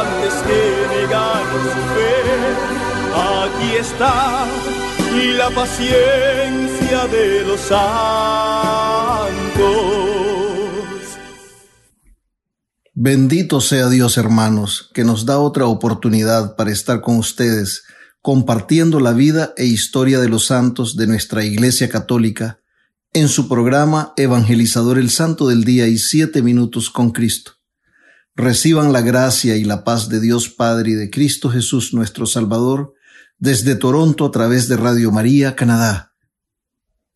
antes que negar su fe. Aquí está la paciencia de los santos. Bendito sea Dios, hermanos, que nos da otra oportunidad para estar con ustedes, compartiendo la vida e historia de los santos de nuestra Iglesia Católica en su programa Evangelizador el Santo del Día y Siete Minutos con Cristo. Reciban la gracia y la paz de Dios Padre y de Cristo Jesús nuestro Salvador desde Toronto a través de Radio María, Canadá.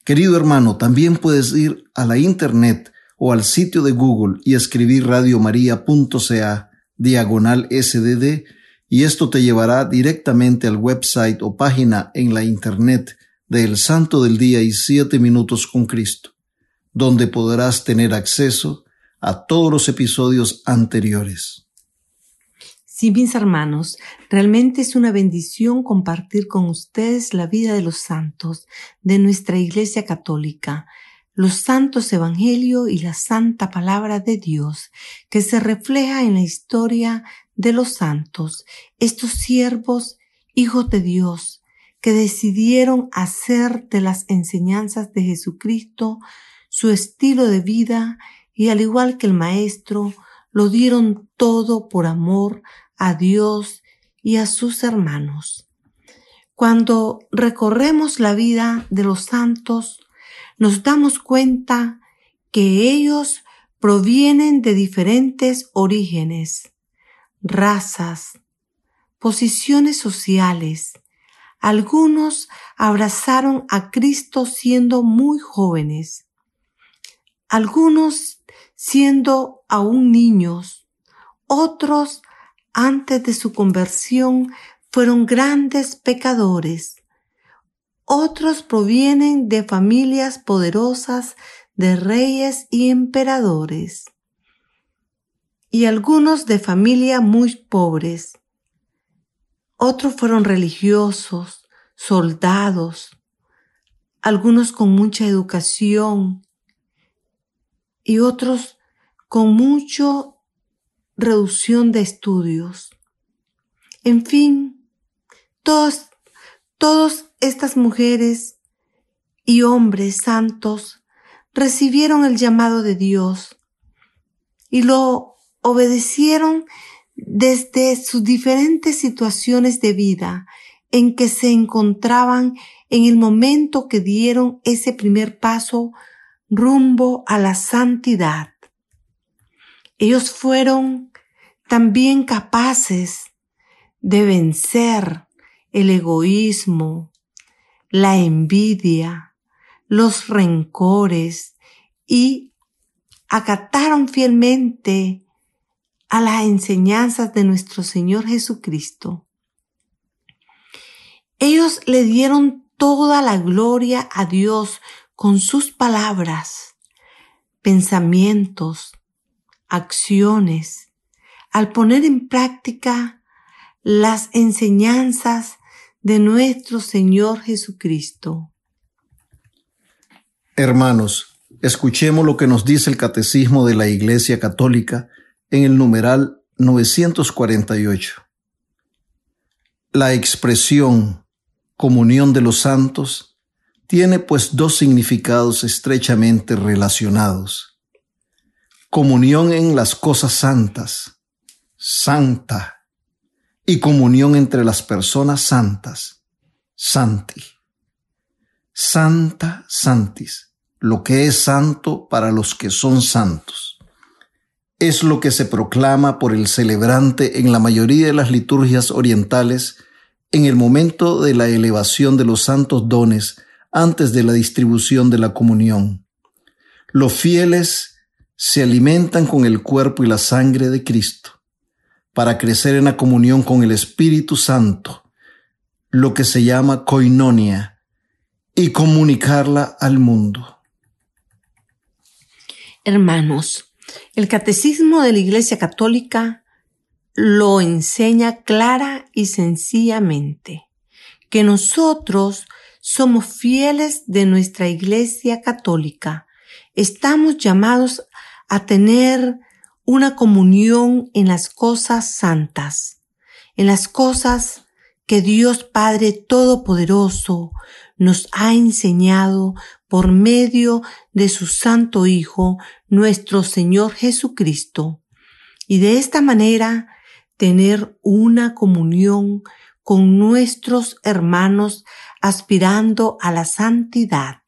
Querido hermano, también puedes ir a la internet o al sitio de Google y escribir radiomaria.ca diagonal sdd y esto te llevará directamente al website o página en la internet del Santo del Día y Siete Minutos con Cristo, donde podrás tener acceso a todos los episodios anteriores. Sí, mis hermanos, realmente es una bendición compartir con ustedes la vida de los santos de nuestra Iglesia Católica, los santos Evangelio y la santa palabra de Dios, que se refleja en la historia de los santos, estos siervos, hijos de Dios, que decidieron hacer de las enseñanzas de Jesucristo su estilo de vida y al igual que el Maestro, lo dieron todo por amor a Dios y a sus hermanos. Cuando recorremos la vida de los santos, nos damos cuenta que ellos provienen de diferentes orígenes, razas, posiciones sociales. Algunos abrazaron a Cristo siendo muy jóvenes, algunos siendo aún niños, otros antes de su conversión fueron grandes pecadores. Otros provienen de familias poderosas de reyes y emperadores. Y algunos de familias muy pobres. Otros fueron religiosos, soldados, algunos con mucha educación y otros con mucho reducción de estudios. En fin, todos, todas estas mujeres y hombres santos recibieron el llamado de Dios y lo obedecieron desde sus diferentes situaciones de vida en que se encontraban en el momento que dieron ese primer paso rumbo a la santidad. Ellos fueron también capaces de vencer el egoísmo, la envidia, los rencores y acataron fielmente a las enseñanzas de nuestro Señor Jesucristo. Ellos le dieron toda la gloria a Dios con sus palabras, pensamientos, acciones, al poner en práctica las enseñanzas de nuestro Señor Jesucristo. Hermanos, escuchemos lo que nos dice el Catecismo de la Iglesia Católica en el numeral 948. La expresión comunión de los santos tiene pues dos significados estrechamente relacionados. Comunión en las cosas santas, santa y comunión entre las personas santas. Santi. Santa Santis, lo que es santo para los que son santos. Es lo que se proclama por el celebrante en la mayoría de las liturgias orientales en el momento de la elevación de los santos dones antes de la distribución de la comunión. Los fieles se alimentan con el cuerpo y la sangre de Cristo para crecer en la comunión con el Espíritu Santo, lo que se llama koinonia, y comunicarla al mundo. Hermanos, el catecismo de la Iglesia Católica lo enseña clara y sencillamente, que nosotros somos fieles de nuestra Iglesia Católica. Estamos llamados a tener una comunión en las cosas santas, en las cosas que Dios Padre Todopoderoso nos ha enseñado por medio de su Santo Hijo, nuestro Señor Jesucristo, y de esta manera tener una comunión con nuestros hermanos aspirando a la santidad.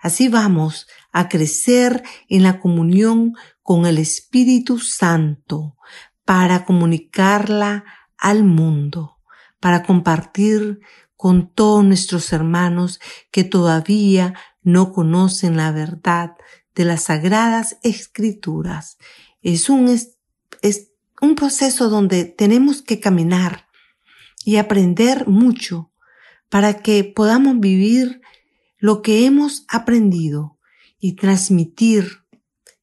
Así vamos a crecer en la comunión con el Espíritu Santo para comunicarla al mundo, para compartir con todos nuestros hermanos que todavía no conocen la verdad de las sagradas escrituras. Es un, es, un proceso donde tenemos que caminar y aprender mucho para que podamos vivir lo que hemos aprendido y transmitir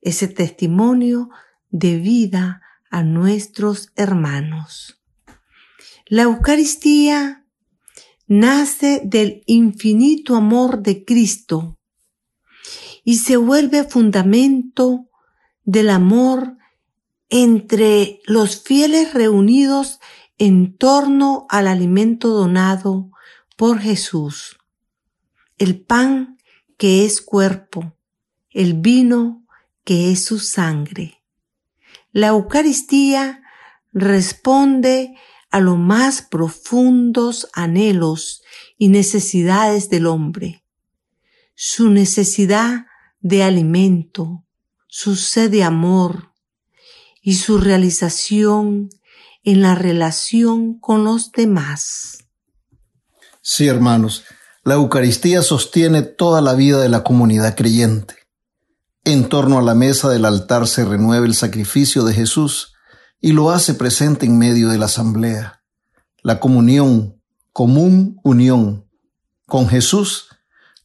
ese testimonio de vida a nuestros hermanos. La Eucaristía nace del infinito amor de Cristo y se vuelve fundamento del amor entre los fieles reunidos en torno al alimento donado por Jesús, el pan que es cuerpo, el vino que es su sangre. La Eucaristía responde a los más profundos anhelos y necesidades del hombre. Su necesidad de alimento, su sed de amor y su realización en la relación con los demás. Sí, hermanos, la Eucaristía sostiene toda la vida de la comunidad creyente. En torno a la mesa del altar se renueva el sacrificio de Jesús y lo hace presente en medio de la asamblea. La comunión, común unión con Jesús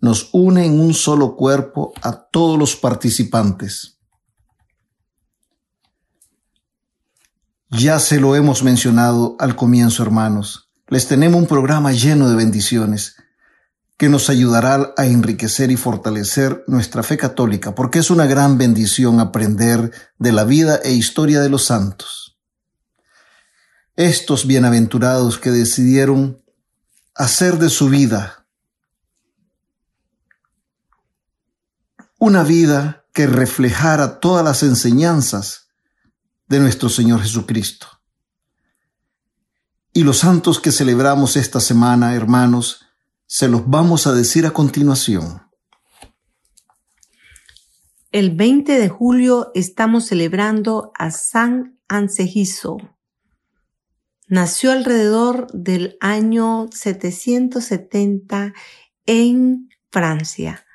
nos une en un solo cuerpo a todos los participantes. Ya se lo hemos mencionado al comienzo, hermanos. Les tenemos un programa lleno de bendiciones que nos ayudará a enriquecer y fortalecer nuestra fe católica, porque es una gran bendición aprender de la vida e historia de los santos. Estos bienaventurados que decidieron hacer de su vida una vida que reflejara todas las enseñanzas de nuestro Señor Jesucristo. Y los santos que celebramos esta semana, hermanos, se los vamos a decir a continuación. El 20 de julio estamos celebrando a San Ansegiso. Nació alrededor del año 770 en Francia.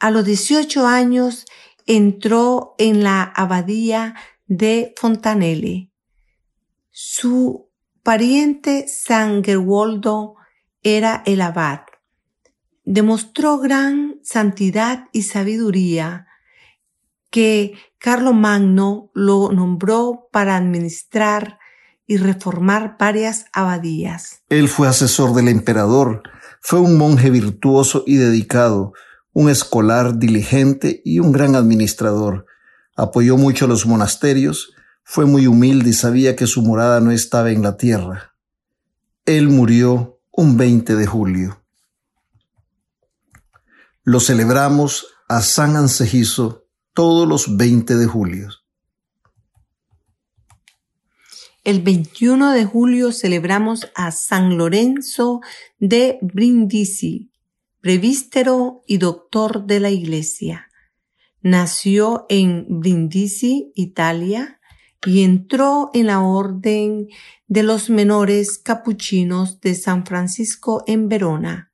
A los 18 años entró en la abadía de Fontanelle. Su pariente San Gerwoldo era el abad. Demostró gran santidad y sabiduría que Magno lo nombró para administrar y reformar varias abadías. Él fue asesor del emperador, fue un monje virtuoso y dedicado, un escolar diligente y un gran administrador. Apoyó mucho a los monasterios, fue muy humilde y sabía que su morada no estaba en la tierra. Él murió un 20 de julio. Lo celebramos a San Ansegiso todos los 20 de julio. El 21 de julio celebramos a San Lorenzo de Brindisi, prevístero y doctor de la Iglesia. Nació en Brindisi, Italia, y entró en la orden de los menores capuchinos de San Francisco en Verona.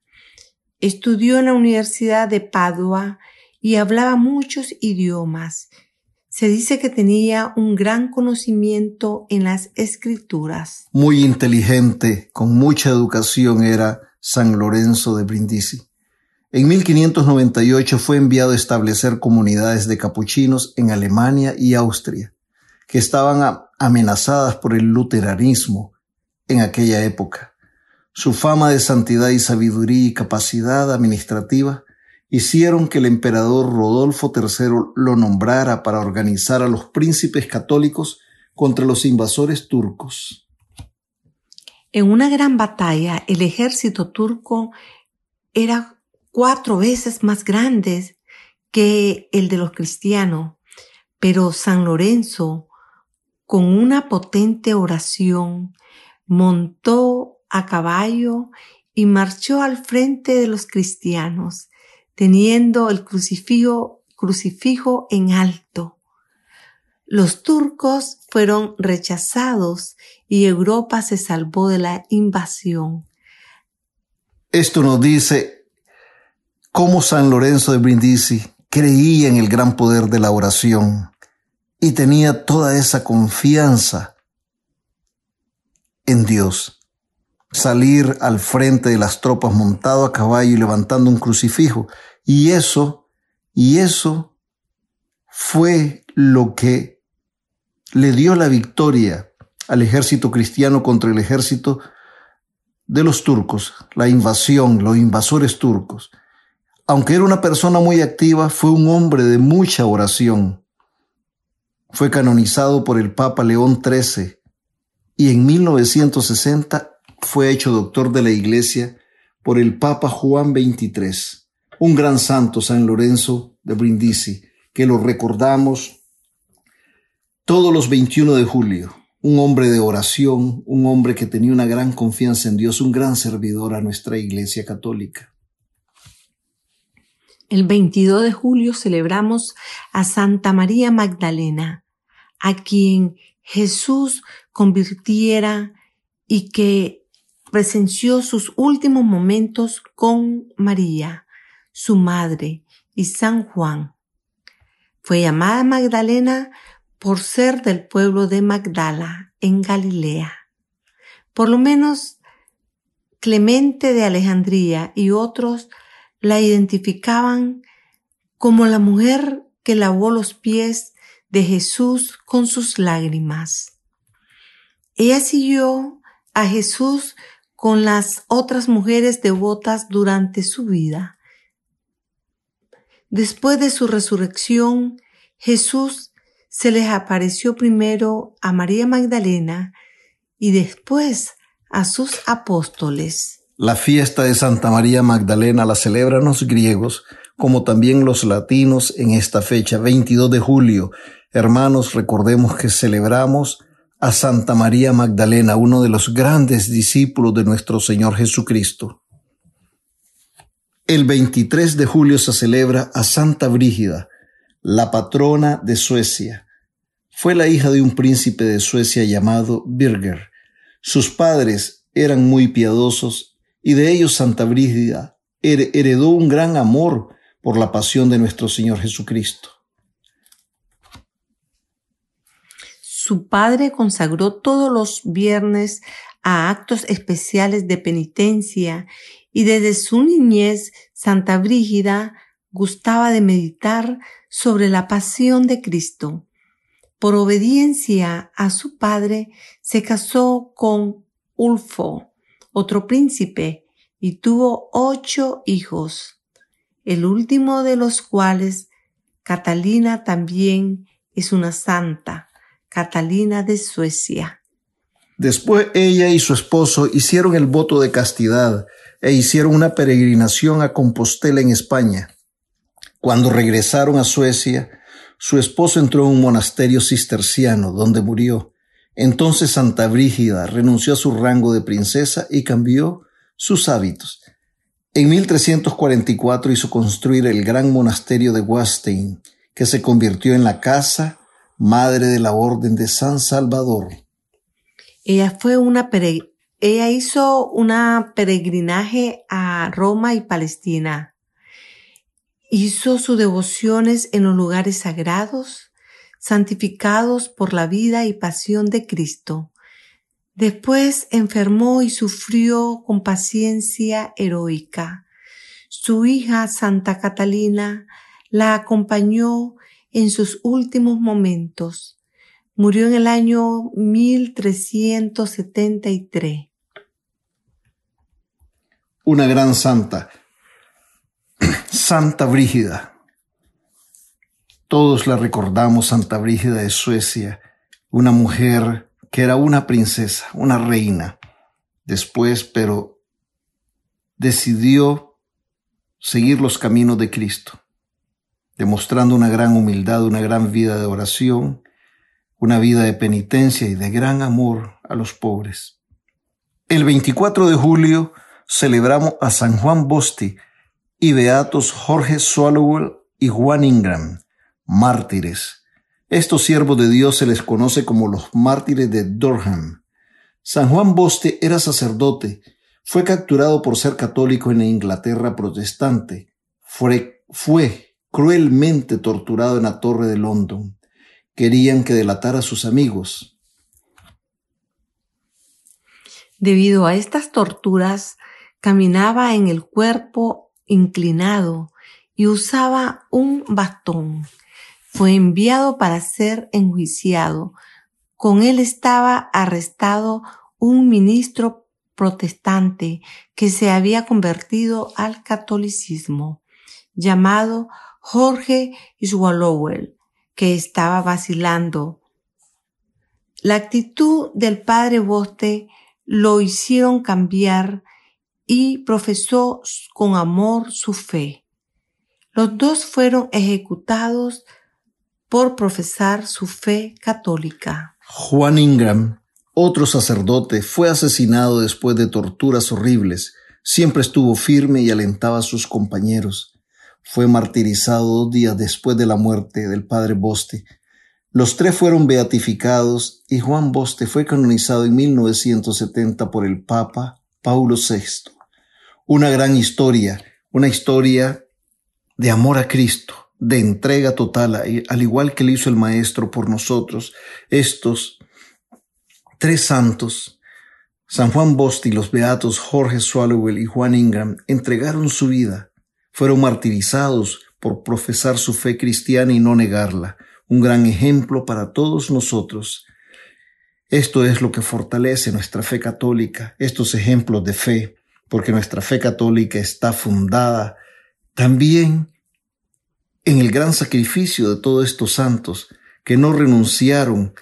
Estudió en la Universidad de Padua y hablaba muchos idiomas. Se dice que tenía un gran conocimiento en las escrituras. Muy inteligente, con mucha educación era San Lorenzo de Brindisi. En 1598 fue enviado a establecer comunidades de capuchinos en Alemania y Austria que estaban amenazadas por el luteranismo en aquella época. Su fama de santidad y sabiduría y capacidad administrativa hicieron que el emperador Rodolfo III lo nombrara para organizar a los príncipes católicos contra los invasores turcos. En una gran batalla, el ejército turco era cuatro veces más grande que el de los cristianos, pero San Lorenzo con una potente oración, montó a caballo y marchó al frente de los cristianos, teniendo el crucifijo, crucifijo en alto. Los turcos fueron rechazados y Europa se salvó de la invasión. Esto nos dice cómo San Lorenzo de Brindisi creía en el gran poder de la oración y tenía toda esa confianza en Dios. Salir al frente de las tropas montado a caballo y levantando un crucifijo. Y eso, y eso fue lo que le dio la victoria al ejército cristiano contra el ejército de los turcos, la invasión, los invasores turcos. Aunque era una persona muy activa, fue un hombre de mucha oración. Fue canonizado por el Papa León XIII y en 1960 fue hecho doctor de la Iglesia por el Papa Juan XXIII, un gran santo San Lorenzo de Brindisi, que lo recordamos todos los 21 de julio. Un hombre de oración, un hombre que tenía una gran confianza en Dios, un gran servidor a nuestra Iglesia Católica. El 22 de julio celebramos a Santa María Magdalena, a quien Jesús convirtiera y que presenció sus últimos momentos con María, su madre, y San Juan. Fue llamada Magdalena por ser del pueblo de Magdala, en Galilea. Por lo menos Clemente de Alejandría y otros la identificaban como la mujer que lavó los pies de Jesús con sus lágrimas. Ella siguió a Jesús con las otras mujeres devotas durante su vida. Después de su resurrección, Jesús se les apareció primero a María Magdalena y después a sus apóstoles. La fiesta de Santa María Magdalena la celebran los griegos, como también los latinos en esta fecha, 22 de julio. Hermanos, recordemos que celebramos a Santa María Magdalena, uno de los grandes discípulos de nuestro Señor Jesucristo. El 23 de julio se celebra a Santa Brígida, la patrona de Suecia. Fue la hija de un príncipe de Suecia llamado Birger. Sus padres eran muy piadosos y de ellos Santa Brígida heredó un gran amor por la pasión de nuestro Señor Jesucristo. Su padre consagró todos los viernes a actos especiales de penitencia y desde su niñez Santa Brígida gustaba de meditar sobre la pasión de Cristo. Por obediencia a su padre se casó con Ulfo, otro príncipe, y tuvo ocho hijos, el último de los cuales, Catalina también es una santa, Catalina de Suecia. Después ella y su esposo hicieron el voto de castidad e hicieron una peregrinación a Compostela en España. Cuando regresaron a Suecia, su esposo entró en un monasterio cisterciano donde murió Entonces Santa Brígida renunció a su rango de princesa y cambió sus hábitos. En 1344 hizo construir el gran monasterio de Wastein, que se convirtió en la casa madre de la Orden de San Salvador. Ella fue una ella hizo una peregrinaje a Roma y Palestina. Hizo sus devociones en los lugares sagrados, santificados por la vida y pasión de Cristo. Después enfermó y sufrió con paciencia heroica. Su hija Santa Catalina la acompañó en sus últimos momentos. Murió en el año 1373. Una gran santa, Santa Brígida. Todos la recordamos, Santa Brígida de Suecia, una mujer que era una princesa, una reina. Después, pero decidió seguir los caminos de Cristo, demostrando una gran humildad, una gran vida de oración, una vida de penitencia y de gran amor a los pobres. El 24 de julio celebramos a San Juan Bosti y beatos Jorge Swallowell y Juan Ingram, mártires. Estos siervos de Dios se les conoce como los mártires de Durham. San Juan Boste era sacerdote, fue capturado por ser católico en la Inglaterra protestante, fue, fue cruelmente torturado en la Torre de London. Querían que delatara a sus amigos. Debido a estas torturas, caminaba en el cuerpo inclinado y usaba un bastón fue enviado para ser enjuiciado. Con él estaba arrestado un ministro protestante que se había convertido al catolicismo, llamado Jorge Swallowell, que estaba vacilando. La actitud del padre Boste lo hicieron cambiar y profesó con amor su fe. Los dos fueron ejecutados por profesar su fe católica. Juan Ingram, otro sacerdote, fue asesinado después de torturas horribles. Siempre estuvo firme y alentaba a sus compañeros. Fue martirizado dos días después de la muerte del padre Boste. Los tres fueron beatificados y Juan Boste fue canonizado en 1970 por el Papa Paulo VI. Una gran historia, una historia de amor a Cristo, de entrega total, al igual que le hizo el Maestro por nosotros, estos tres santos, San Juan Bosti, los beatos Jorge Swallowell y Juan Ingram, entregaron su vida, fueron martirizados por profesar su fe cristiana y no negarla, un gran ejemplo para todos nosotros. Esto es lo que fortalece nuestra fe católica, estos ejemplos de fe, porque nuestra fe católica está fundada también en el gran sacrificio de todos estos santos que no renunciaron,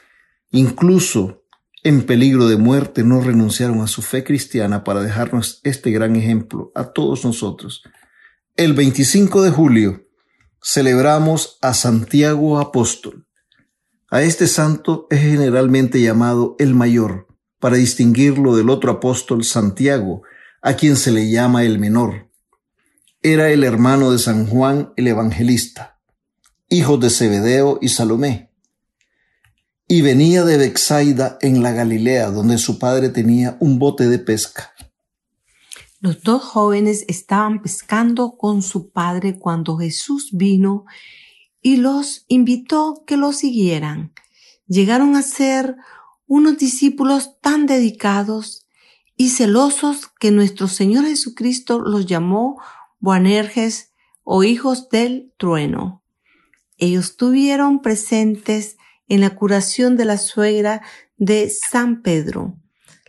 incluso en peligro de muerte, no renunciaron a su fe cristiana para dejarnos este gran ejemplo a todos nosotros. El 25 de julio celebramos a Santiago Apóstol. A este santo es generalmente llamado el mayor, para distinguirlo del otro apóstol Santiago, a quien se le llama el menor era el hermano de San Juan el Evangelista, hijo de Zebedeo y Salomé, y venía de Bexaida en la Galilea, donde su padre tenía un bote de pesca. Los dos jóvenes estaban pescando con su padre cuando Jesús vino y los invitó que lo siguieran. Llegaron a ser unos discípulos tan dedicados y celosos que nuestro Señor Jesucristo los llamó Boanerges o hijos del trueno. Ellos estuvieron presentes en la curación de la suegra de San Pedro,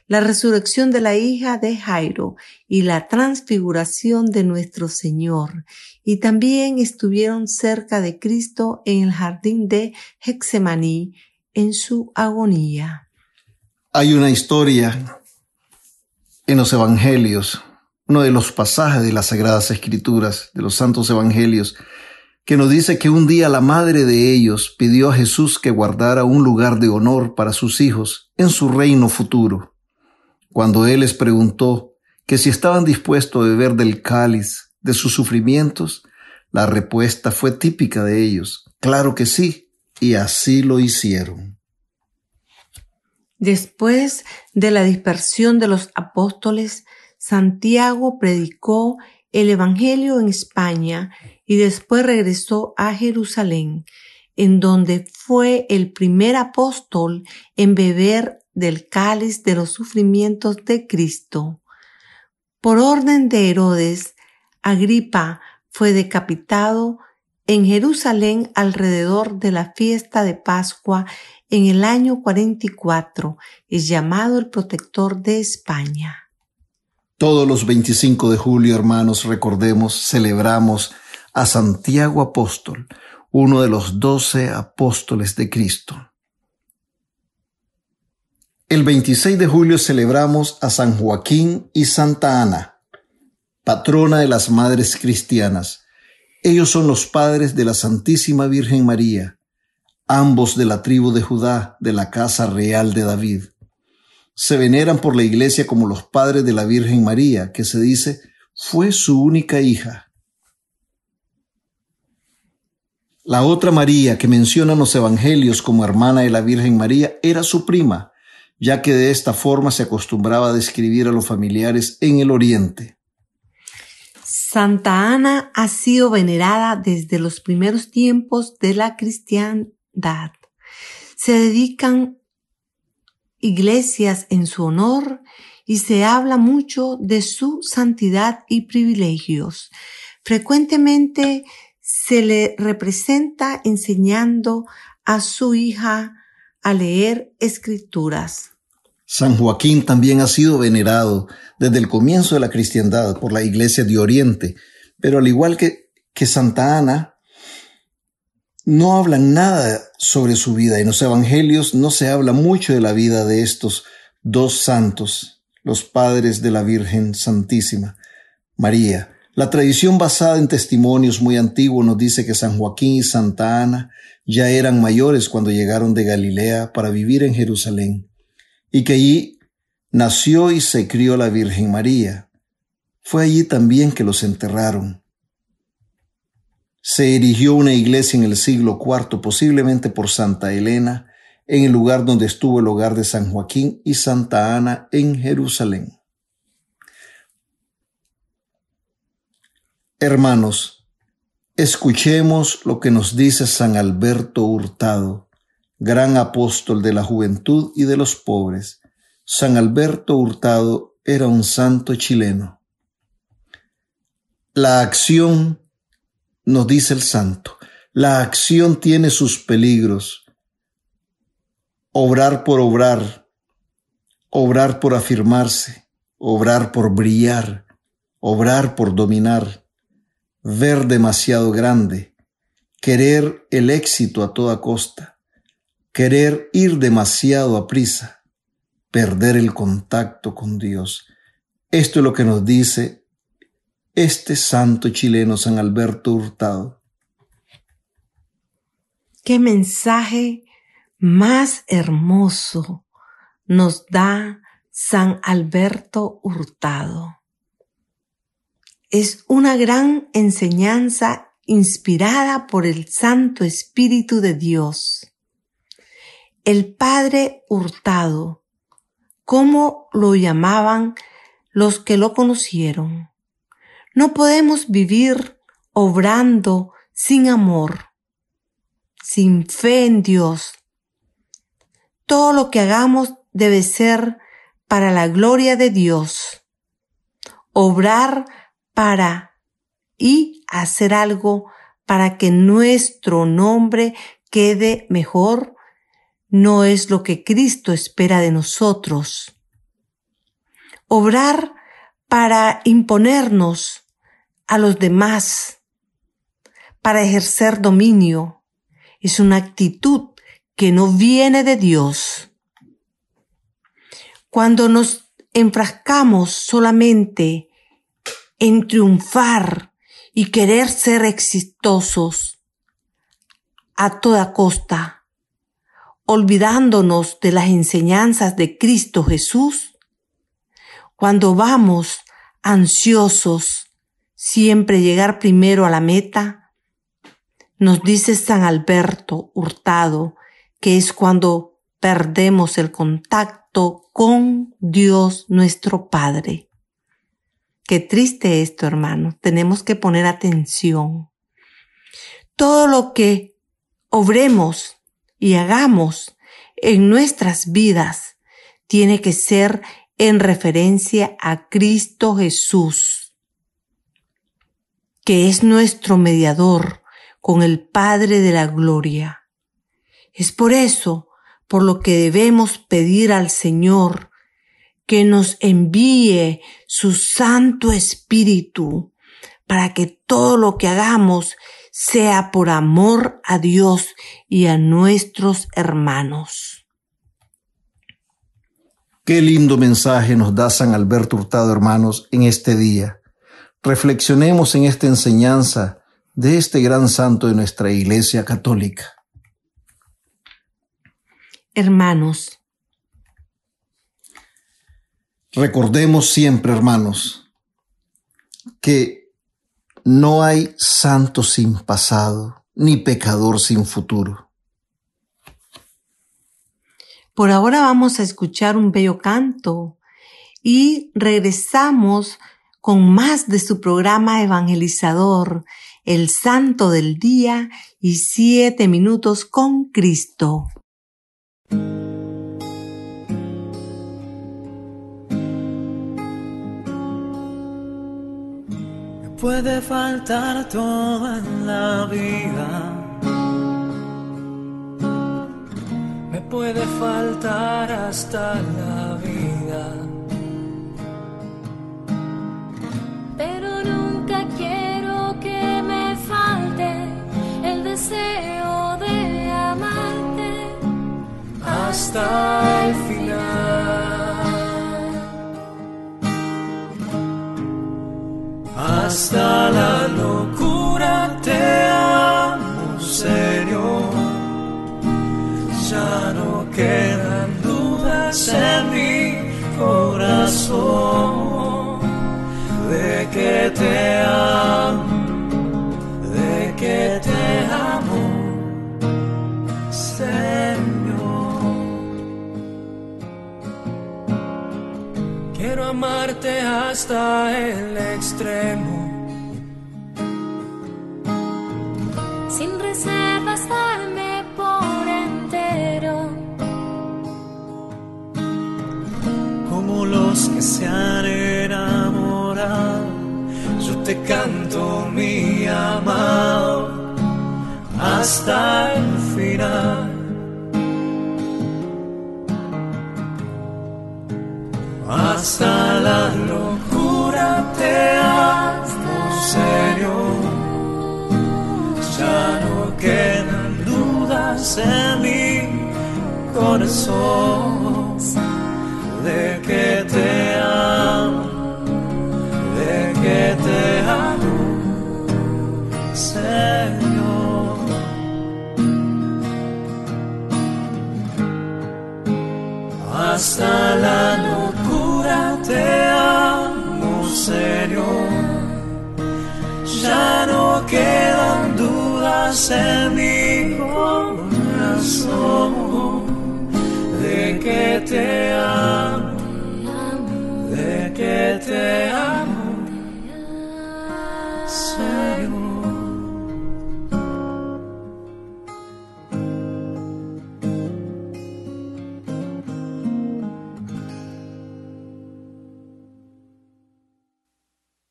la resurrección de la hija de Jairo y la transfiguración de nuestro Señor. Y también estuvieron cerca de Cristo en el jardín de Hexemaní en su agonía. Hay una historia en los evangelios uno de los pasajes de las Sagradas Escrituras, de los Santos Evangelios, que nos dice que un día la madre de ellos pidió a Jesús que guardara un lugar de honor para sus hijos en su reino futuro. Cuando Él les preguntó que si estaban dispuestos a beber del cáliz de sus sufrimientos, la respuesta fue típica de ellos. Claro que sí, y así lo hicieron. Después de la dispersión de los apóstoles, Santiago predicó el Evangelio en España y después regresó a Jerusalén, en donde fue el primer apóstol en beber del cáliz de los sufrimientos de Cristo. Por orden de Herodes, Agripa fue decapitado en Jerusalén alrededor de la fiesta de Pascua en el año 44. Es llamado el protector de España. Todos los 25 de julio, hermanos, recordemos, celebramos a Santiago Apóstol, uno de los doce apóstoles de Cristo. El 26 de julio celebramos a San Joaquín y Santa Ana patrona de las madres cristianas. Ellos son los padres de la Santísima Virgen María, ambos de la tribu de Judá, de la casa real de David. Se veneran por la iglesia como los padres de la Virgen María, que se dice fue su única hija. La otra María que mencionan los evangelios como hermana de la Virgen María era su prima, ya que de esta forma se acostumbraba a describir a los familiares en el Oriente. Santa Ana ha sido venerada desde los primeros tiempos de la cristiandad. Se dedican iglesias en su honor y se habla mucho de su santidad y privilegios. Frecuentemente se le representa enseñando a su hija a leer escrituras. San Joaquín también ha sido venerado desde el comienzo de la cristiandad por la Iglesia de Oriente, pero al igual que, que Santa Ana, no hablan nada sobre su vida. En los evangelios no se habla mucho de la vida de estos dos santos, los padres de la Virgen Santísima, María. La tradición basada en testimonios muy antiguos nos dice que San Joaquín y Santa Ana ya eran mayores cuando llegaron de Galilea para vivir en Jerusalén y que allí nació y se crió la Virgen María. Fue allí también que los enterraron. Se erigió una iglesia en el siglo IV, posiblemente por Santa Elena, en el lugar donde estuvo el hogar de San Joaquín y Santa Ana en Jerusalén. Hermanos, escuchemos lo que nos dice San Alberto Hurtado gran apóstol de la juventud y de los pobres, San Alberto Hurtado era un santo chileno. La acción, nos dice el santo, la acción tiene sus peligros. Obrar por obrar, obrar por afirmarse, obrar por brillar, obrar por dominar, ver demasiado grande, querer el éxito a toda costa querer ir demasiado a prisa, perder el contacto con Dios. Esto es lo que nos dice este santo chileno San Alberto Hurtado. Qué mensaje más hermoso nos da San Alberto Hurtado. Es una gran enseñanza inspirada por el Santo Espíritu de Dios el padre hurtado, como lo llamaban los que lo conocieron. No podemos vivir obrando sin amor, sin fe en Dios. Todo lo que hagamos debe ser para la gloria de Dios. Obrar para y hacer algo para que nuestro nombre quede mejor no es lo que Cristo espera de nosotros. Obrar para imponernos a los demás, para ejercer dominio, es una actitud que no viene de Dios. Cuando nos enfrascamos solamente en triunfar y querer ser exitosos, a toda costa, olvidándonos de las enseñanzas de Cristo Jesús? Cuando vamos ansiosos, siempre llegar primero a la meta, nos dice San Alberto Hurtado que es cuando perdemos el contacto con Dios nuestro Padre. Qué triste esto, hermano. Tenemos que poner atención. Todo lo que obremos y hagamos en nuestras vidas tiene que ser en referencia a Cristo Jesús, que es nuestro mediador con el Padre de la Gloria. Es por eso por lo que debemos pedir al Señor que nos envíe su Santo Espíritu para que todo lo que hagamos sea por amor a Dios y a nuestros hermanos. Qué lindo mensaje nos da San Alberto Hurtado, hermanos, en este día. Reflexionemos en esta enseñanza de este gran santo de nuestra Iglesia Católica. Hermanos, recordemos siempre, hermanos, que no hay santo sin pasado, ni pecador sin futuro. Por ahora vamos a escuchar un bello canto y regresamos con más de su programa evangelizador, El Santo del Día y Siete Minutos con Cristo. puede faltar toda la vida. Me puede faltar hasta la deseo de amarte hasta el hasta la locura te amo, Señor. Ya no quedan dudas en mi corazón de que te amo,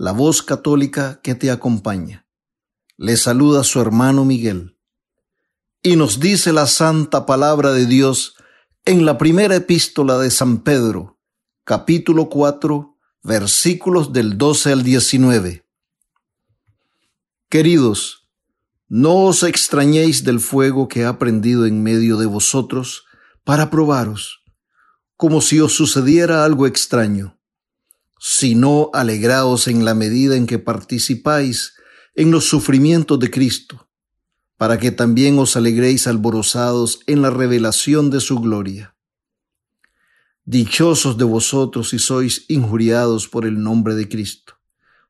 la voz católica que te acompaña. Le saluda su hermano Miguel. Y nos dice la santa palabra de Dios en la primera epístola de San Pedro, capítulo 4, versículos del 12 al 19. Queridos, no os extrañéis del fuego que ha prendido en medio de vosotros para probaros, como si os sucediera algo extraño, sino alegraos en la medida en que participáis en los sufrimientos de Cristo para que también os alegréis alborozados en la revelación de su gloria. Dichosos de vosotros si sois injuriados por el nombre de Cristo,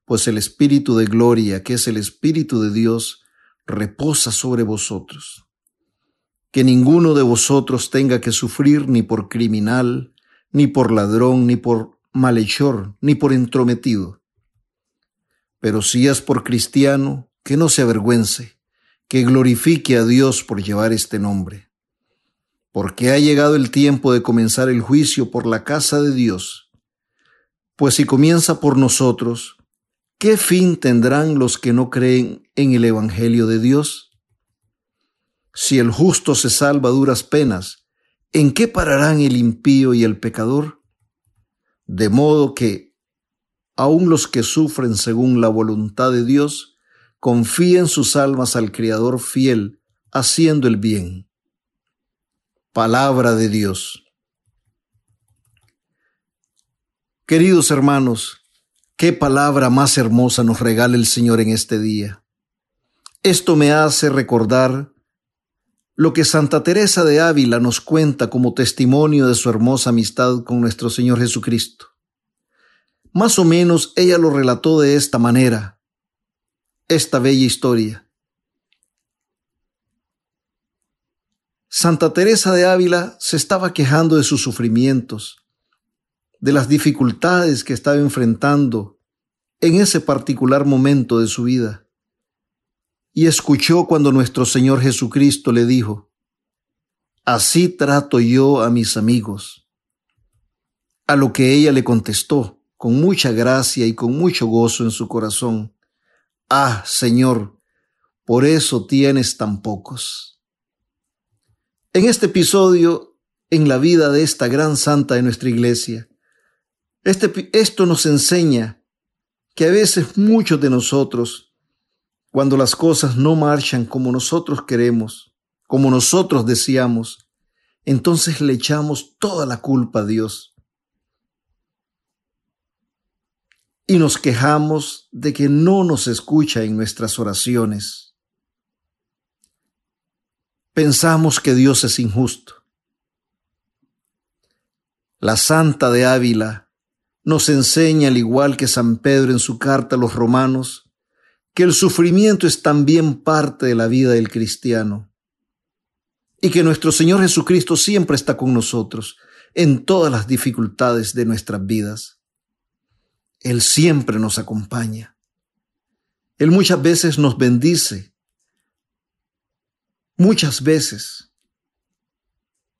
pues el Espíritu de gloria, que es el Espíritu de Dios, reposa sobre vosotros. Que ninguno de vosotros tenga que sufrir ni por criminal, ni por ladrón, ni por malhechor, ni por entrometido. Pero si es por cristiano, que no se avergüence que glorifique a Dios por llevar este nombre, porque ha llegado el tiempo de comenzar el juicio por la casa de Dios. Pues si comienza por nosotros, ¿qué fin tendrán los que no creen en el Evangelio de Dios? Si el justo se salva a duras penas, ¿en qué pararán el impío y el pecador? De modo que, aun los que sufren según la voluntad de Dios, confíen sus almas al Creador fiel, haciendo el bien. Palabra de Dios. Queridos hermanos, qué palabra más hermosa nos regala el Señor en este día. Esto me hace recordar lo que Santa Teresa de Ávila nos cuenta como testimonio de su hermosa amistad con nuestro Señor Jesucristo. Más o menos ella lo relató de esta manera esta bella historia. Santa Teresa de Ávila se estaba quejando de sus sufrimientos, de las dificultades que estaba enfrentando en ese particular momento de su vida. Y escuchó cuando nuestro Señor Jesucristo le dijo, Así trato yo a mis amigos. A lo que ella le contestó, con mucha gracia y con mucho gozo en su corazón, Ah, Señor, por eso tienes tan pocos. En este episodio, en la vida de esta gran santa de nuestra iglesia, este, esto nos enseña que a veces muchos de nosotros, cuando las cosas no marchan como nosotros queremos, como nosotros deseamos, entonces le echamos toda la culpa a Dios. y nos quejamos de que no nos escucha en nuestras oraciones. Pensamos que Dios es injusto. La Santa de Ávila nos enseña, al igual que San Pedro en su carta a los romanos, que el sufrimiento es también parte de la vida del cristiano y que nuestro Señor Jesucristo siempre está con nosotros en todas las dificultades de nuestras vidas. Él siempre nos acompaña. Él muchas veces nos bendice. Muchas veces.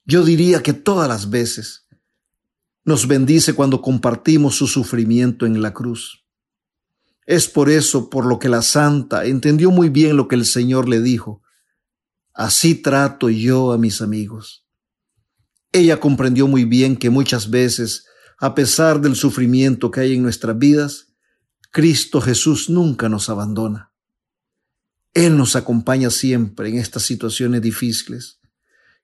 Yo diría que todas las veces nos bendice cuando compartimos su sufrimiento en la cruz. Es por eso por lo que la santa entendió muy bien lo que el Señor le dijo. Así trato yo a mis amigos. Ella comprendió muy bien que muchas veces a pesar del sufrimiento que hay en nuestras vidas, Cristo Jesús nunca nos abandona. Él nos acompaña siempre en estas situaciones difíciles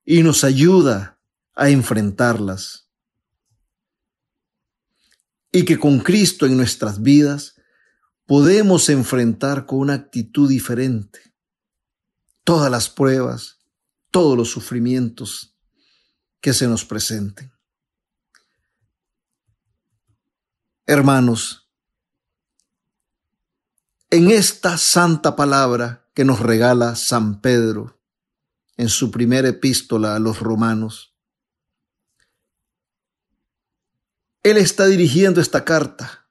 y nos ayuda a enfrentarlas. Y que con Cristo en nuestras vidas podemos enfrentar con una actitud diferente todas las pruebas, todos los sufrimientos que se nos presenten. Hermanos, en esta santa palabra que nos regala San Pedro en su primera epístola a los romanos, él está dirigiendo esta carta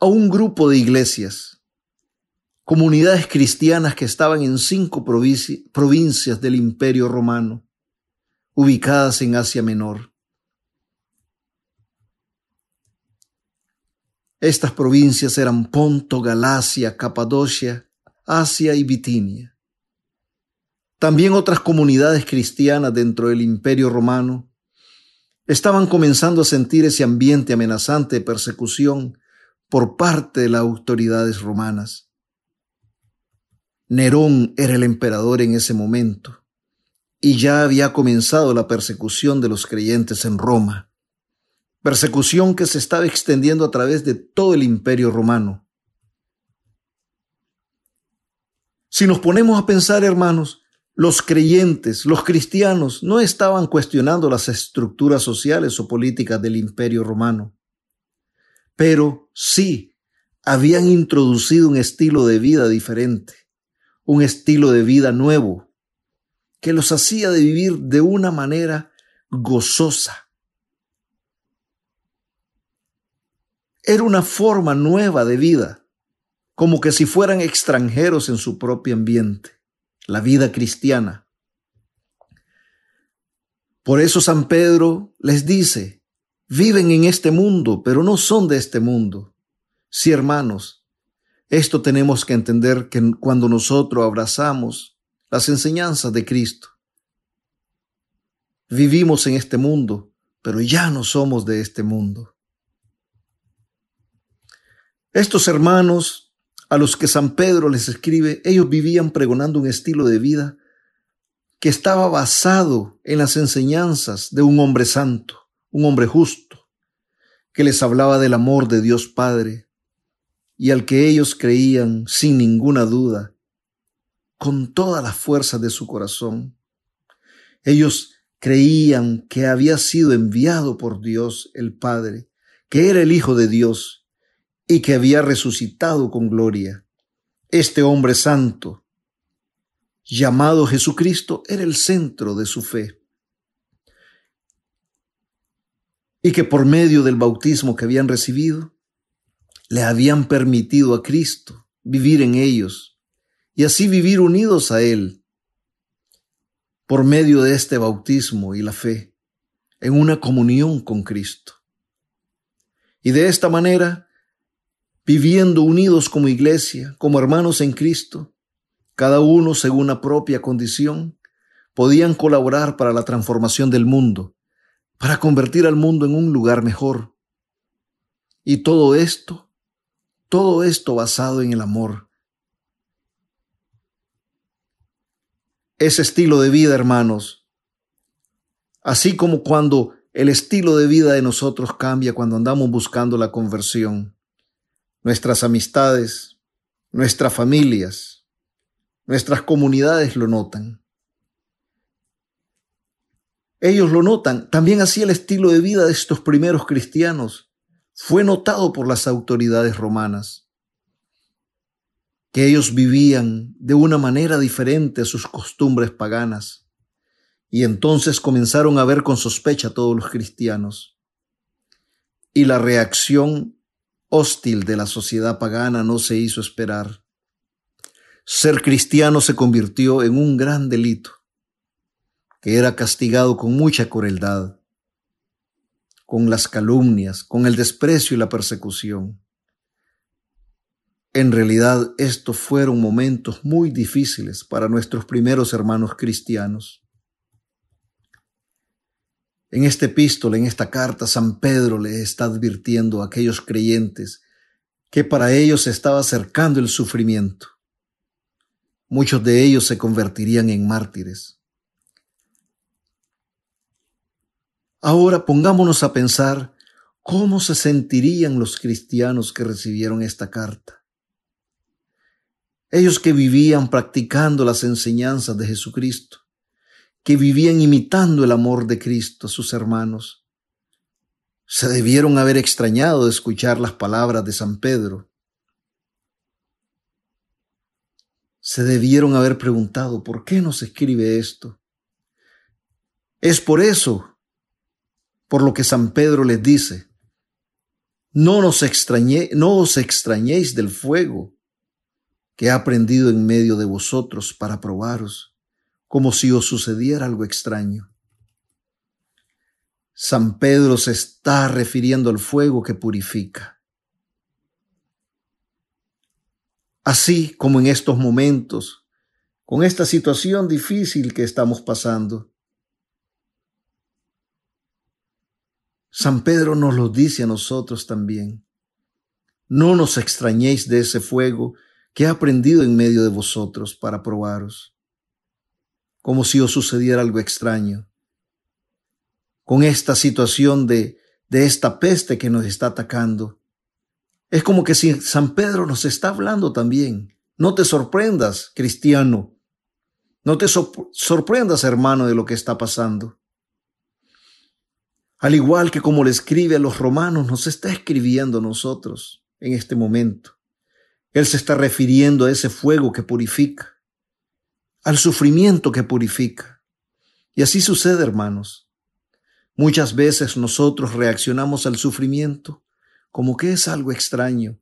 a un grupo de iglesias, comunidades cristianas que estaban en cinco provincias del imperio romano, ubicadas en Asia Menor. Estas provincias eran Ponto, Galacia, Capadocia, Asia y Bitinia. También otras comunidades cristianas dentro del imperio romano estaban comenzando a sentir ese ambiente amenazante de persecución por parte de las autoridades romanas. Nerón era el emperador en ese momento y ya había comenzado la persecución de los creyentes en Roma, persecución que se estaba extendiendo a través de todo el imperio romano. Si nos ponemos a pensar, hermanos, los creyentes, los cristianos, no estaban cuestionando las estructuras sociales o políticas del imperio romano, pero sí habían introducido un estilo de vida diferente, un estilo de vida nuevo, que los hacía de vivir de una manera gozosa. Era una forma nueva de vida, como que si fueran extranjeros en su propio ambiente, la vida cristiana. Por eso San Pedro les dice, viven en este mundo, pero no son de este mundo. Sí, hermanos, esto tenemos que entender que cuando nosotros abrazamos las enseñanzas de Cristo. Vivimos en este mundo, pero ya no somos de este mundo. Estos hermanos a los que San Pedro les escribe, ellos vivían pregonando un estilo de vida que estaba basado en las enseñanzas de un hombre santo, un hombre justo, que les hablaba del amor de Dios Padre y al que ellos creían sin ninguna duda con toda la fuerza de su corazón. Ellos creían que había sido enviado por Dios el Padre, que era el Hijo de Dios y que había resucitado con gloria. Este hombre santo, llamado Jesucristo, era el centro de su fe. Y que por medio del bautismo que habían recibido, le habían permitido a Cristo vivir en ellos y así vivir unidos a Él por medio de este bautismo y la fe en una comunión con Cristo. Y de esta manera, viviendo unidos como iglesia, como hermanos en Cristo, cada uno según la propia condición, podían colaborar para la transformación del mundo, para convertir al mundo en un lugar mejor. Y todo esto, todo esto basado en el amor ese estilo de vida, hermanos. Así como cuando el estilo de vida de nosotros cambia cuando andamos buscando la conversión. Nuestras amistades, nuestras familias, nuestras comunidades lo notan. Ellos lo notan. También así el estilo de vida de estos primeros cristianos fue notado por las autoridades romanas que ellos vivían de una manera diferente a sus costumbres paganas. Y entonces comenzaron a ver con sospecha a todos los cristianos. Y la reacción hostil de la sociedad pagana no se hizo esperar. Ser cristiano se convirtió en un gran delito, que era castigado con mucha crueldad, con las calumnias, con el desprecio y la persecución. En realidad estos fueron momentos muy difíciles para nuestros primeros hermanos cristianos. En este epístola, en esta carta, San Pedro le está advirtiendo a aquellos creyentes que para ellos se estaba acercando el sufrimiento. Muchos de ellos se convertirían en mártires. Ahora pongámonos a pensar cómo se sentirían los cristianos que recibieron esta carta. Ellos que vivían practicando las enseñanzas de Jesucristo, que vivían imitando el amor de Cristo a sus hermanos, se debieron haber extrañado de escuchar las palabras de San Pedro. Se debieron haber preguntado, ¿por qué nos escribe esto? Es por eso, por lo que San Pedro les dice, no nos extrañé, no os extrañéis del fuego que he aprendido en medio de vosotros para probaros, como si os sucediera algo extraño. San Pedro se está refiriendo al fuego que purifica. Así como en estos momentos, con esta situación difícil que estamos pasando. San Pedro nos lo dice a nosotros también. No nos extrañéis de ese fuego que he aprendido en medio de vosotros para probaros, como si os sucediera algo extraño. Con esta situación de, de esta peste que nos está atacando, es como que si San Pedro nos está hablando también. No te sorprendas, cristiano. No te sorprendas, hermano, de lo que está pasando. Al igual que como le escribe a los romanos, nos está escribiendo nosotros en este momento. Él se está refiriendo a ese fuego que purifica, al sufrimiento que purifica. Y así sucede, hermanos. Muchas veces nosotros reaccionamos al sufrimiento como que es algo extraño.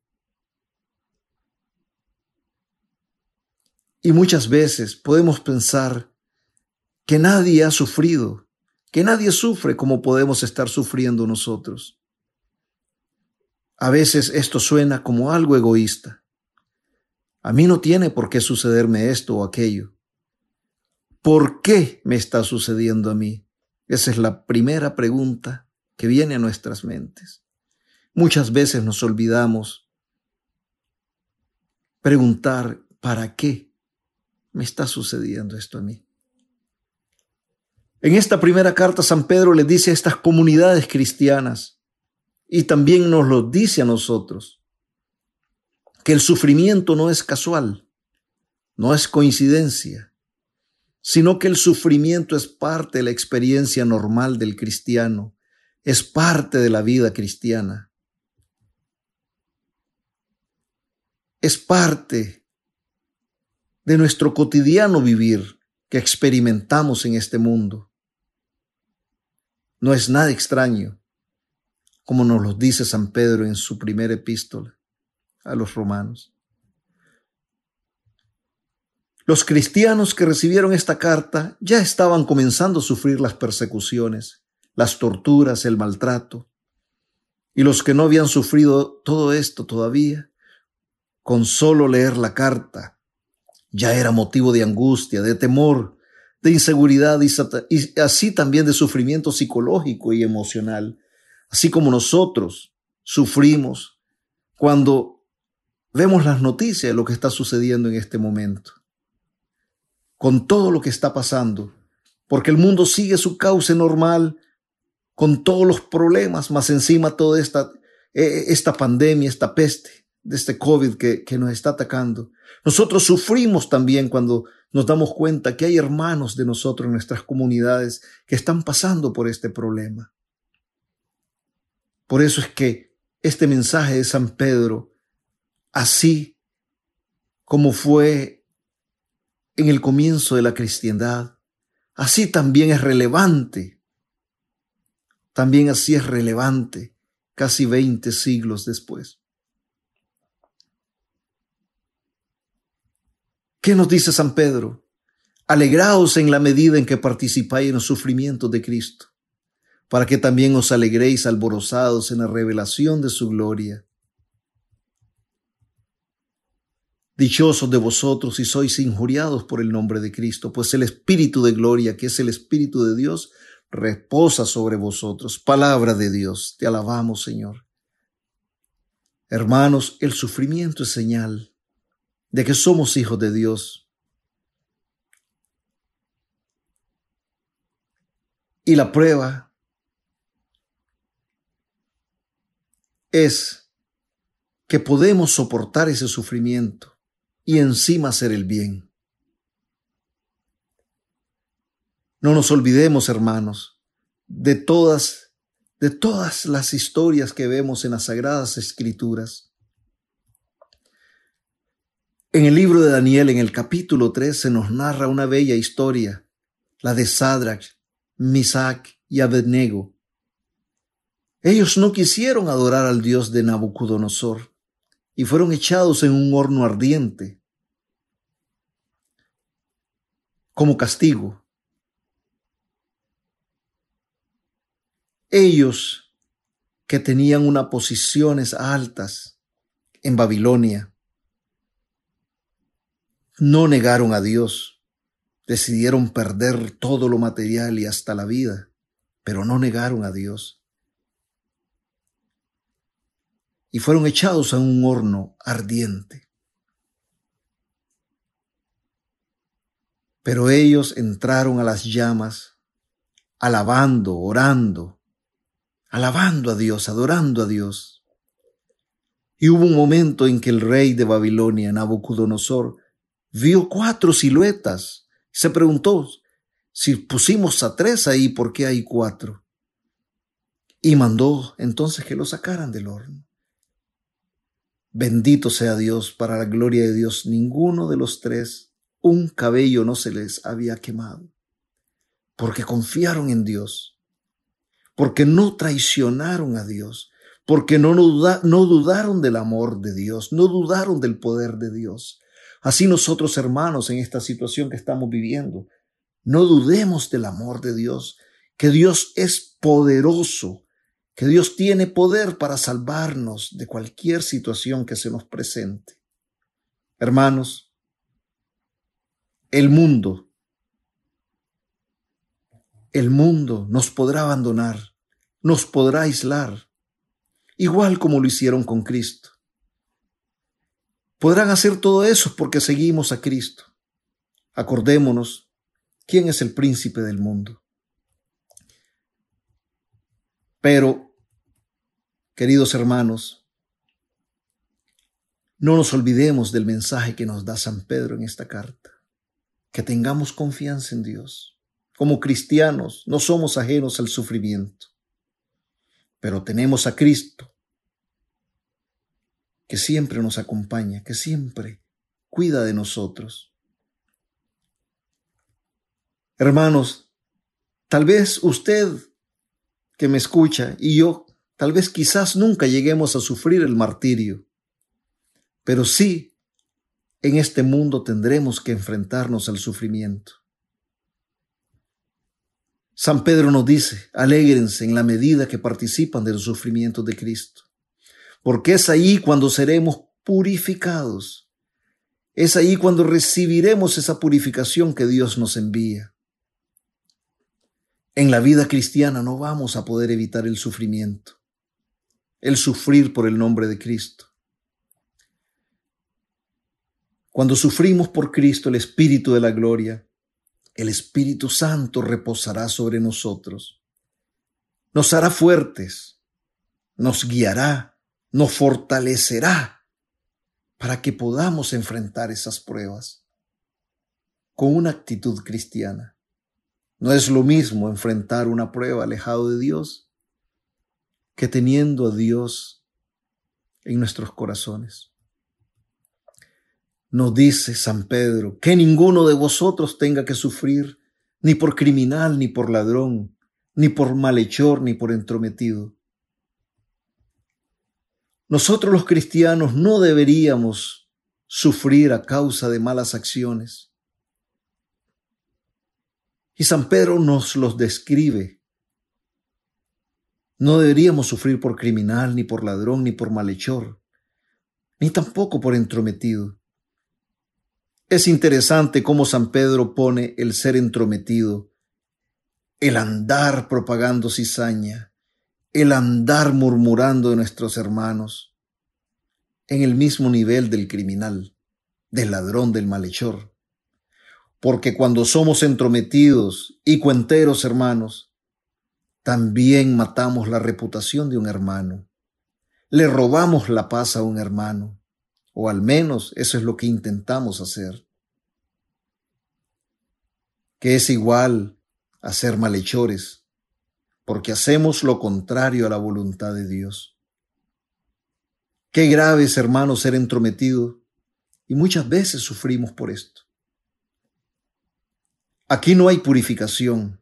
Y muchas veces podemos pensar que nadie ha sufrido, que nadie sufre como podemos estar sufriendo nosotros. A veces esto suena como algo egoísta. A mí no tiene por qué sucederme esto o aquello. ¿Por qué me está sucediendo a mí? Esa es la primera pregunta que viene a nuestras mentes. Muchas veces nos olvidamos preguntar, ¿para qué me está sucediendo esto a mí? En esta primera carta San Pedro le dice a estas comunidades cristianas y también nos lo dice a nosotros, que el sufrimiento no es casual, no es coincidencia, sino que el sufrimiento es parte de la experiencia normal del cristiano, es parte de la vida cristiana. es parte de nuestro cotidiano vivir que experimentamos en este mundo. No es nada extraño, como nos lo dice San Pedro en su primera epístola a los romanos. Los cristianos que recibieron esta carta ya estaban comenzando a sufrir las persecuciones, las torturas, el maltrato. Y los que no habían sufrido todo esto todavía con solo leer la carta ya era motivo de angustia, de temor, de inseguridad y, así también de sufrimiento psicológico y emocional, así como nosotros sufrimos cuando vemos las noticias de lo que está sucediendo en este momento, con todo lo que está pasando, porque el mundo sigue su cauce normal, con todos los problemas, más encima toda esta, eh, esta pandemia, esta peste de este COVID que, que nos está atacando. Nosotros sufrimos también cuando nos damos cuenta que hay hermanos de nosotros en nuestras comunidades que están pasando por este problema. Por eso es que este mensaje de San Pedro, así como fue en el comienzo de la cristiandad, así también es relevante. También así es relevante casi 20 siglos después. ¿Qué nos dice San Pedro? Alegraos en la medida en que participáis en los sufrimientos de Cristo, para que también os alegréis alborozados en la revelación de su gloria. Dichosos de vosotros si sois injuriados por el nombre de Cristo, pues el Espíritu de gloria, que es el Espíritu de Dios, reposa sobre vosotros. Palabra de Dios, te alabamos, Señor. Hermanos, el sufrimiento es señal de que somos hijos de Dios. Y la prueba es que podemos soportar ese sufrimiento y encima hacer el bien. No nos olvidemos, hermanos, de todas de todas las historias que vemos en las sagradas escrituras en el libro de Daniel, en el capítulo 3, se nos narra una bella historia, la de Sadrach, Misac y Abednego. Ellos no quisieron adorar al Dios de Nabucodonosor y fueron echados en un horno ardiente como castigo. Ellos que tenían unas posiciones altas en Babilonia, no negaron a Dios. Decidieron perder todo lo material y hasta la vida, pero no negaron a Dios. Y fueron echados a un horno ardiente. Pero ellos entraron a las llamas, alabando, orando, alabando a Dios, adorando a Dios. Y hubo un momento en que el rey de Babilonia, Nabucodonosor, vio cuatro siluetas. Se preguntó, si pusimos a tres ahí, ¿por qué hay cuatro? Y mandó entonces que lo sacaran del horno. Bendito sea Dios, para la gloria de Dios, ninguno de los tres un cabello no se les había quemado, porque confiaron en Dios, porque no traicionaron a Dios, porque no, no dudaron del amor de Dios, no dudaron del poder de Dios. Así nosotros, hermanos, en esta situación que estamos viviendo, no dudemos del amor de Dios, que Dios es poderoso, que Dios tiene poder para salvarnos de cualquier situación que se nos presente. Hermanos, el mundo, el mundo nos podrá abandonar, nos podrá aislar, igual como lo hicieron con Cristo. Podrán hacer todo eso porque seguimos a Cristo. Acordémonos, ¿quién es el príncipe del mundo? Pero, queridos hermanos, no nos olvidemos del mensaje que nos da San Pedro en esta carta que tengamos confianza en Dios. Como cristianos no somos ajenos al sufrimiento, pero tenemos a Cristo que siempre nos acompaña, que siempre cuida de nosotros. Hermanos, tal vez usted que me escucha y yo, tal vez quizás nunca lleguemos a sufrir el martirio, pero sí en este mundo tendremos que enfrentarnos al sufrimiento. San Pedro nos dice, alégrense en la medida que participan de los sufrimientos de Cristo, porque es ahí cuando seremos purificados. Es ahí cuando recibiremos esa purificación que Dios nos envía. En la vida cristiana no vamos a poder evitar el sufrimiento, el sufrir por el nombre de Cristo. Cuando sufrimos por Cristo, el Espíritu de la gloria, el Espíritu Santo reposará sobre nosotros. Nos hará fuertes, nos guiará, nos fortalecerá para que podamos enfrentar esas pruebas con una actitud cristiana. No es lo mismo enfrentar una prueba alejado de Dios que teniendo a Dios en nuestros corazones. Nos dice San Pedro, que ninguno de vosotros tenga que sufrir, ni por criminal, ni por ladrón, ni por malhechor, ni por entrometido. Nosotros los cristianos no deberíamos sufrir a causa de malas acciones. Y San Pedro nos los describe. No deberíamos sufrir por criminal, ni por ladrón, ni por malhechor, ni tampoco por entrometido. Es interesante cómo San Pedro pone el ser entrometido, el andar propagando cizaña, el andar murmurando de nuestros hermanos, en el mismo nivel del criminal, del ladrón, del malhechor. Porque cuando somos entrometidos y cuenteros hermanos, también matamos la reputación de un hermano, le robamos la paz a un hermano, o al menos eso es lo que intentamos hacer. Que es igual a ser malhechores, porque hacemos lo contrario a la voluntad de Dios. Qué grave es, hermano, ser entrometido, y muchas veces sufrimos por esto. Aquí no hay purificación,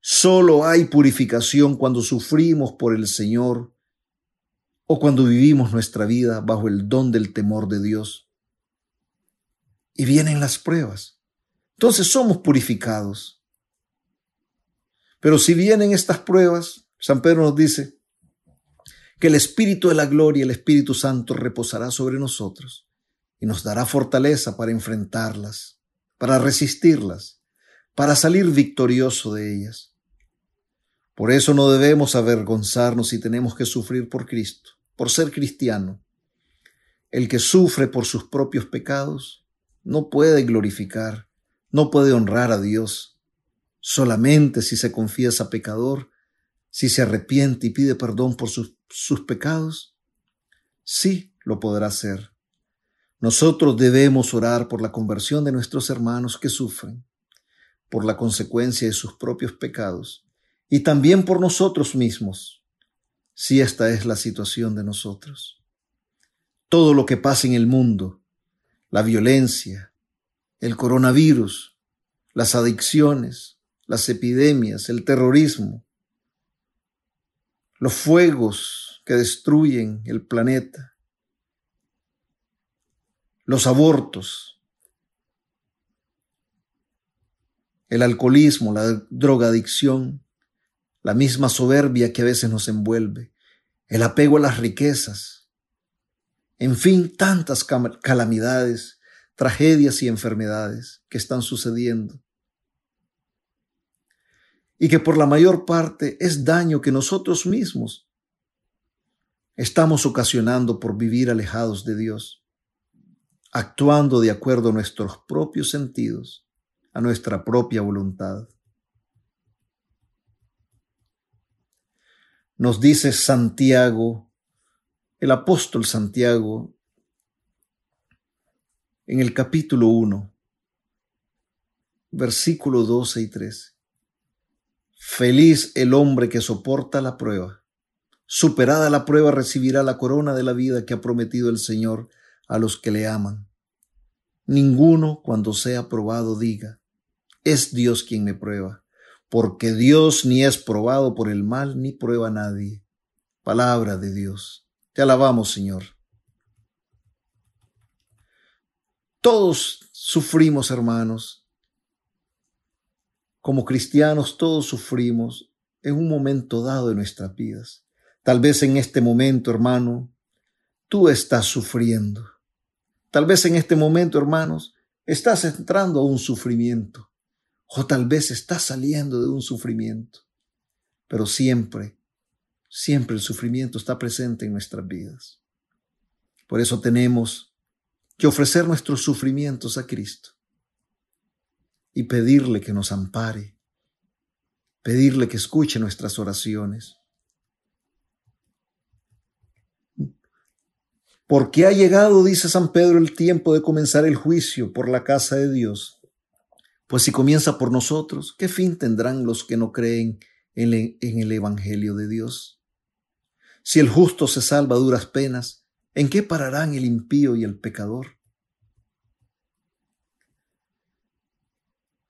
solo hay purificación cuando sufrimos por el Señor o cuando vivimos nuestra vida bajo el don del temor de Dios. Y vienen las pruebas. Entonces somos purificados. Pero si vienen estas pruebas, San Pedro nos dice que el Espíritu de la Gloria, el Espíritu Santo, reposará sobre nosotros y nos dará fortaleza para enfrentarlas. para resistirlas, para salir victorioso de ellas. Por eso no debemos avergonzarnos si tenemos que sufrir por Cristo, por ser cristiano. El que sufre por sus propios pecados no puede glorificar, no puede honrar a Dios. Solamente si se confiesa pecador, si se arrepiente y pide perdón por sus, sus pecados, sí lo podrá hacer. Nosotros debemos orar por la conversión de nuestros hermanos que sufren, por la consecuencia de sus propios pecados y también por nosotros mismos, si esta es la situación de nosotros. Todo lo que pasa en el mundo, la violencia, el coronavirus, las adicciones, las epidemias, el terrorismo, los fuegos que destruyen el planeta, los abortos, el alcoholismo, la drogadicción, la misma soberbia que a veces nos envuelve, el apego a las riquezas, en fin, tantas calamidades, tragedias y enfermedades que están sucediendo y que por la mayor parte es daño que nosotros mismos estamos ocasionando por vivir alejados de Dios, actuando de acuerdo a nuestros propios sentidos, a nuestra propia voluntad. nos dice Santiago, el apóstol Santiago, en el capítulo 1, versículo 12 y 13. Feliz el hombre que soporta la prueba. Superada la prueba recibirá la corona de la vida que ha prometido el Señor a los que le aman. Ninguno cuando sea probado diga, es Dios quien me prueba porque Dios ni es probado por el mal ni prueba a nadie. Palabra de Dios. Te alabamos, Señor. Todos sufrimos, hermanos. Como cristianos, todos sufrimos en un momento dado de nuestras vidas. Tal vez en este momento, hermano, tú estás sufriendo. Tal vez en este momento, hermanos, estás entrando a un sufrimiento. O tal vez estás saliendo de un sufrimiento, pero siempre, siempre el sufrimiento está presente en nuestras vidas. Por eso tenemos que ofrecer nuestros sufrimientos a Cristo y pedirle que nos ampare, pedirle que escuche nuestras oraciones. Porque ha llegado, dice San Pedro, el tiempo de comenzar el juicio por la casa de Dios pues si comienza por nosotros, ¿qué fin tendrán los que no creen en, el Evangelio de Dios? Si el justo se salva a duras penas, ¿en qué pararán el impío y el pecador?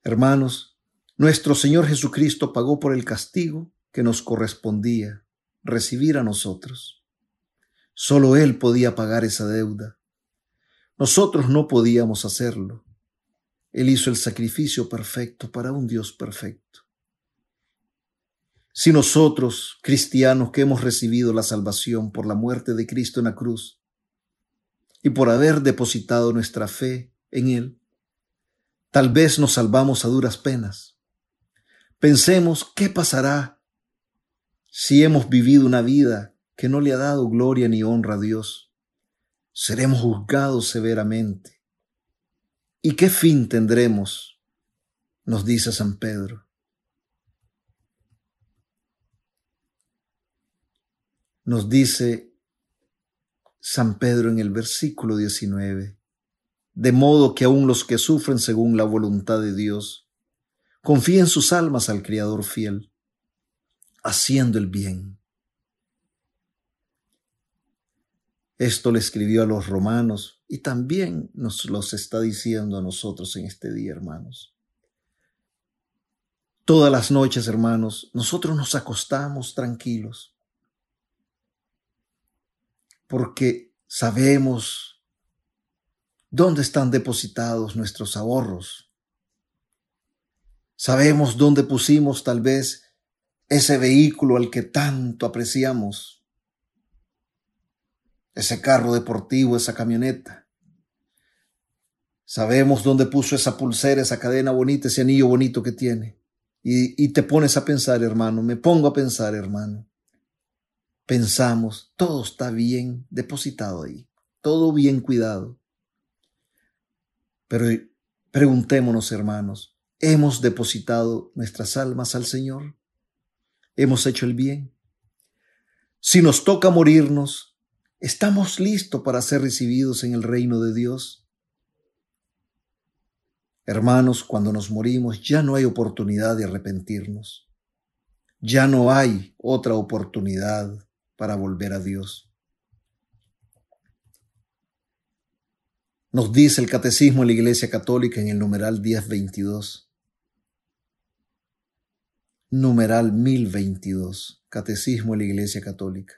Hermanos, nuestro Señor Jesucristo pagó por el castigo que nos correspondía recibir a nosotros. Solo Él podía pagar esa deuda. Nosotros no podíamos hacerlo. Él hizo el sacrificio perfecto para un Dios perfecto. Si nosotros, cristianos que hemos recibido la salvación por la muerte de Cristo en la cruz y por haber depositado nuestra fe en Él, tal vez nos salvamos a duras penas. Pensemos qué pasará si hemos vivido una vida que no le ha dado gloria ni honra a Dios. Seremos juzgados severamente ¿Y qué fin tendremos? Nos dice San Pedro. Nos dice San Pedro en el versículo 19, de modo que aun los que sufren según la voluntad de Dios, confíen sus almas al Criador fiel, haciendo el bien. Esto le escribió a los romanos y también nos los está diciendo a nosotros en este día, hermanos. Todas las noches, hermanos, nosotros nos acostamos tranquilos porque sabemos dónde están depositados nuestros ahorros. Sabemos dónde pusimos tal vez ese vehículo al que tanto apreciamos ese carro deportivo, esa camioneta. Sabemos dónde puso esa pulsera, esa cadena bonita, ese anillo bonito que tiene. Y, y te pones a pensar, hermano, me pongo a pensar, hermano. Pensamos, todo está bien depositado ahí, todo bien cuidado. Pero preguntémonos, hermanos, ¿hemos depositado nuestras almas al Señor? ¿Hemos hecho el bien? Si nos toca morirnos, ¿estamos listos para ser recibidos en el reino de Dios? Hermanos, cuando nos morimos ya no hay oportunidad de arrepentirnos. Ya no hay otra oportunidad para volver a Dios. Nos dice el Catecismo de la Iglesia Católica en el numeral 1022. Numeral 1022. Catecismo de la Iglesia Católica.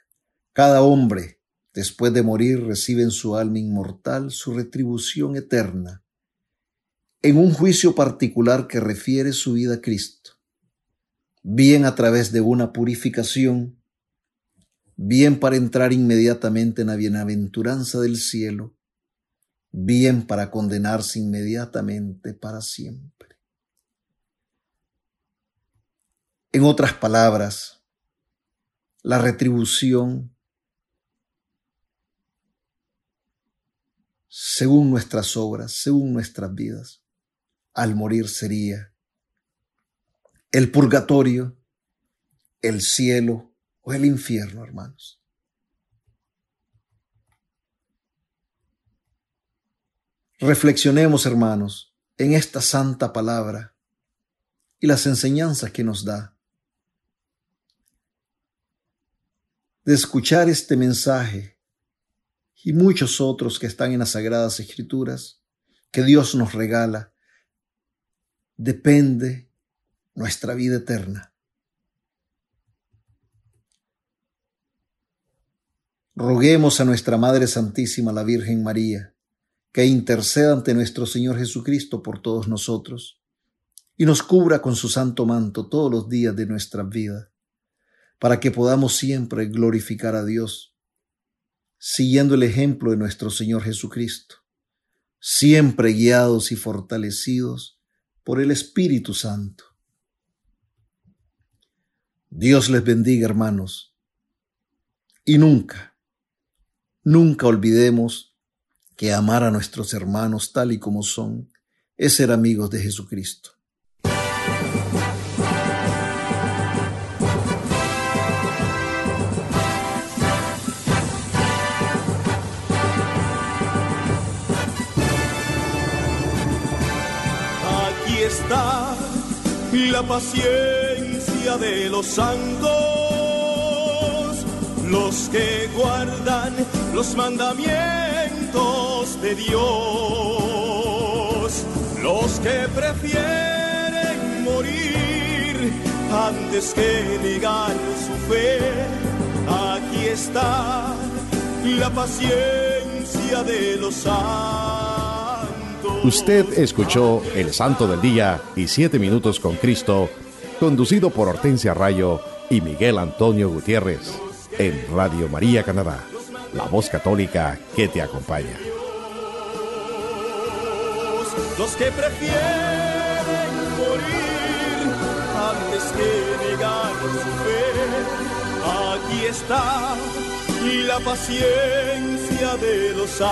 Cada hombre, después de morir, recibe en su alma inmortal su retribución eterna en un juicio particular que refiere su vida a Cristo, bien a través de una purificación, bien para entrar inmediatamente en la bienaventuranza del cielo, bien para condenarse inmediatamente para siempre. En otras palabras, la retribución según nuestras obras, según nuestras vidas, al morir sería el purgatorio, el cielo o el infierno, hermanos. Reflexionemos, hermanos, en esta santa palabra y las enseñanzas que nos da. De escuchar este mensaje y muchos otros que están en las Sagradas Escrituras que Dios nos regala depende nuestra vida eterna. Roguemos a nuestra Madre Santísima, la Virgen María, que interceda ante nuestro Señor Jesucristo por todos nosotros y nos cubra con su santo manto todos los días de nuestra vida, para que podamos siempre glorificar a Dios, siguiendo el ejemplo de nuestro Señor Jesucristo, siempre guiados y fortalecidos por el Espíritu Santo. Dios les bendiga, hermanos. Y nunca, nunca olvidemos que amar a nuestros hermanos tal y como son es ser amigos de Jesucristo. la paciencia de los santos, los que guardan los mandamientos de Dios, los que prefieren morir antes que negar su fe. Aquí está la paciencia de los santos. Usted escuchó El Santo del Día y Siete Minutos con Cristo, conducido por Hortensia Rayo y Miguel Antonio Gutiérrez, en Radio María Canadá, la voz católica que te acompaña. Los que prefieren morir antes que negar su fe, aquí está y la paciencia de los santos.